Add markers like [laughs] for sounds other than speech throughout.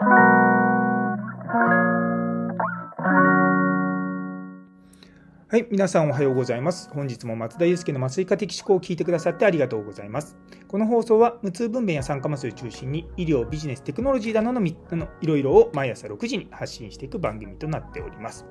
はい。皆さんおはようございます。本日も松田祐介の麻酔科的思考を聞いてくださってありがとうございます。この放送は無痛分娩や酸化麻酔を中心に医療、ビジネス、テクノロジーなどのいろいろを毎朝6時に発信していく番組となっております。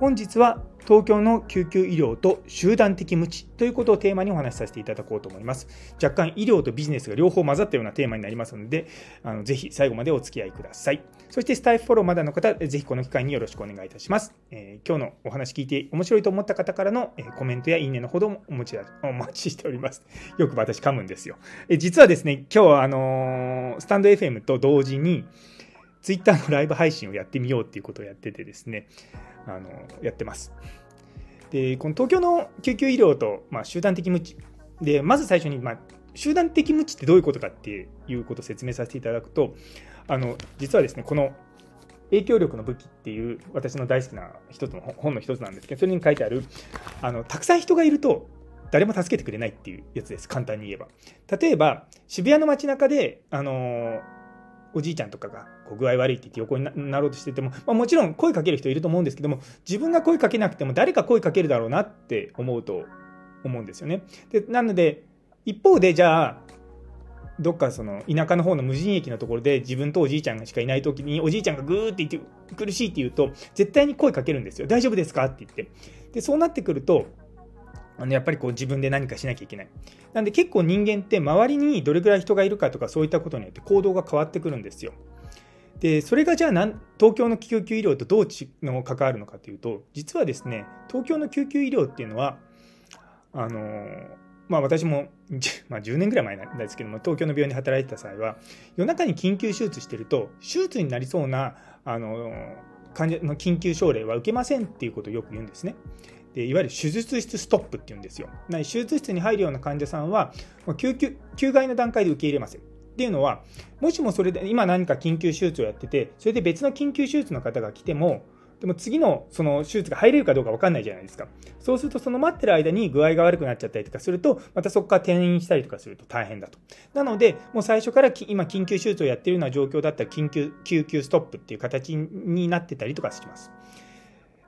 本日は東京の救急医療と集団的無知ということをテーマにお話しさせていただこうと思います。若干医療とビジネスが両方混ざったようなテーマになりますので、あのぜひ最後までお付き合いください。そしてスタイフフォローまだの方、ぜひこの機会によろしくお願いいたします。えー、今日のお話聞いて面白いと思った方からの、コメントやいいねのほどもお持ち [laughs] お待ちしております。よく私噛むんですよ。え実はですね、今日はあのー、スタンド FM と同時に、ツイッターのライブ配信をやってみようっていうことをやっててですね、あのやってます。で、この東京の救急医療と、まあ、集団的無知。で、まず最初に、まあ、集団的無知ってどういうことかっていうことを説明させていただくと、あの、実はですね、この影響力の武器っていう私の大好きな一つの本の一つなんですけど、それに書いてある、あの、たくさん人がいると誰も助けてくれないっていうやつです。簡単に言えば。例えば、渋谷の街中で、あのおじいちゃんとかがこう具合悪いって言って横になろうとしてても、まあ、もちろん声かける人いると思うんですけども自分が声かけなくても誰か声かけるだろうなって思うと思うんですよね。でなので一方でじゃあどっかその田舎の方の無人駅のところで自分とおじいちゃんしかいない時におじいちゃんがグーって言って苦しいって言うと絶対に声かけるんですよ大丈夫ですかって言ってでそうなってくるとあのやっぱりこう自分で何かしなきゃいけない。なんで結構人間って周りにどれぐらい人がいるかとかそういったことによって行動が変わってくるんですよ。でそれがじゃあ東京の救急医療とどうちの関わるのかというと実はですね東京の救急医療っていうのはあのまあ私も、[laughs] まあ、10年ぐらい前なんですけども東京の病院で働いてた際は夜中に緊急手術してると手術になりそうなあの患者の緊急症例は受けませんっていうことをよく言うんですね。でいわゆる手術室ストップっていうんですよ。手術室に入るような患者さんは救急救害の段階で受け入れません。っていうのは、もしもそれで今何か緊急手術をやってて、それで別の緊急手術の方が来ても、でも次のその手術が入れるかどうか分かんないじゃないですか。そうすると、その待ってる間に具合が悪くなっちゃったりとかすると、またそこから転院したりとかすると大変だと。なので、もう最初から今、緊急手術をやってるような状況だったら、緊急、救急ストップっていう形になってたりとかします。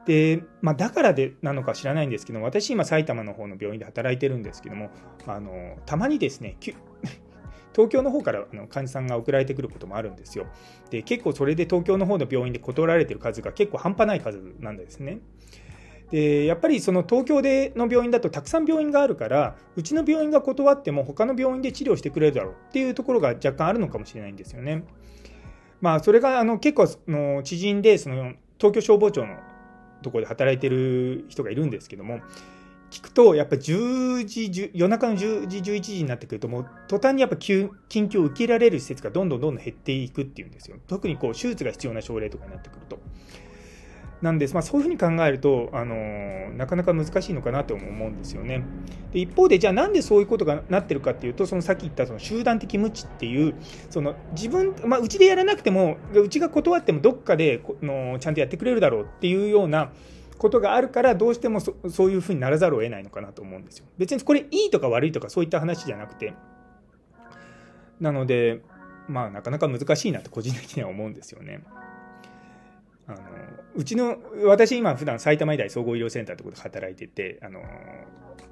で、まあ、だからでなのか知らないんですけど私今埼玉の方の病院で働いてるんですけどもあのたまにですね [laughs] 東京の方から患者さんが送られてくることもあるんですよ。で結構それで東京の方の病院で断られてる数が結構半端ない数なんですね。でやっぱりその東京での病院だとたくさん病院があるからうちの病院が断っても他の病院で治療してくれるだろうっていうところが若干あるのかもしれないんですよね。まあそれがあの結構の知人でその東京消防庁のところで働いてる人がいるんですけども、聞くと、やっぱ10時10、夜中の10時、11時になってくると、もう途端にやっぱ緊急を受けられる施設がどんどんどんどん減っていくっていうんですよ。特にこう手術が必要な症例とかになってくると。なんです、まあ、そういうふうに考えると、あの、なかなか難しいのかなと思うんですよね。で一方で、じゃあなんでそういうことがなってるかっていうと、そのさっき言ったその集団的無知っていう、その自分、まあ、うちでやらなくても、うちが断ってもどっかでのちゃんとやってくれるだろうっていうようなことがあるから、どうしてもそういうふうにならざるを得ないのかなと思うんですよ。別にこれいいとか悪いとかそういった話じゃなくて、なので、まあ、なかなか難しいなと個人的には思うんですよね。あのうちの私今普段埼玉医大総合医療センターということで働いててあの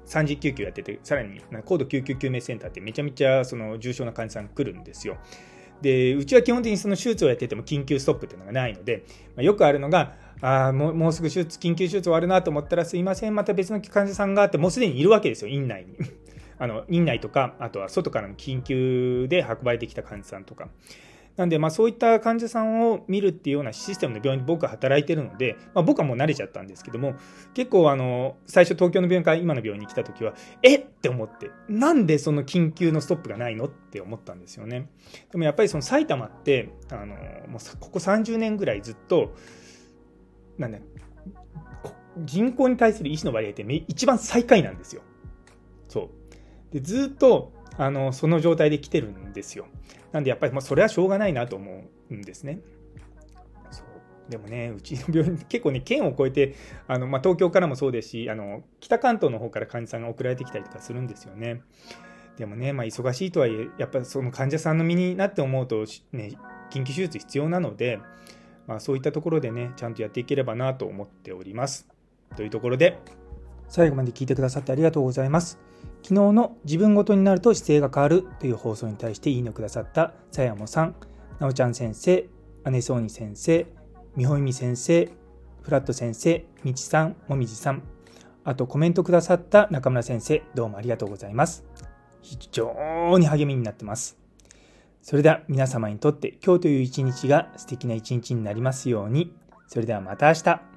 3次救急やっててさらに高度救急救命センターってめちゃめちゃその重症な患者さん来るんですよ。でうちは基本的にその手術をやってても緊急ストップっていうのがないので、まあ、よくあるのがあもうもうすぐ手術緊急手術終わるなと思ったらすいませんまた別の患者さんがあってもうすでにいるわけですよ院内に。[laughs] あの院内とかあとは外からの緊急で運ばれてきた患者さんとか。なんで、まあ、そういった患者さんを見るっていうようなシステムの病院に僕は働いてるので、まあ、僕はもう慣れちゃったんですけども、結構あの、最初東京の病院から今の病院に来た時は、えっ？て思って、なんでその緊急のストップがないのって思ったんですよね。でもやっぱりその埼玉って、あの、もうここ30年ぐらいずっと、なんだ、人口に対する医師の割合って一番最下位なんですよ。そう。で、ずっと、あの、その状態で来てるんですよ。なんでやっぱり、まあ、それはしょうがないなと思うんですね。そうでもね、うちの病院、結構ね、県を越えて、あのまあ、東京からもそうですしあの、北関東の方から患者さんが送られてきたりとかするんですよね。でもね、まあ、忙しいとはいえ、やっぱその患者さんの身になって思うと、ね、緊急手術必要なので、まあ、そういったところでね、ちゃんとやっていければなと思っております。というところで、最後まで聞いてくださってありがとうございます。昨日の自分ごとになると姿勢が変わるという放送に対していいのくださったさやもさん、なおちゃん先生、姉そうに先生、みほいみ先生、フラット先生、みちさん、もみじさん、あとコメントくださった中村先生、どうもありがとうございます。非常に励みになってます。それでは皆様にとって今日という一日が素敵な一日になりますように。それではまた明日。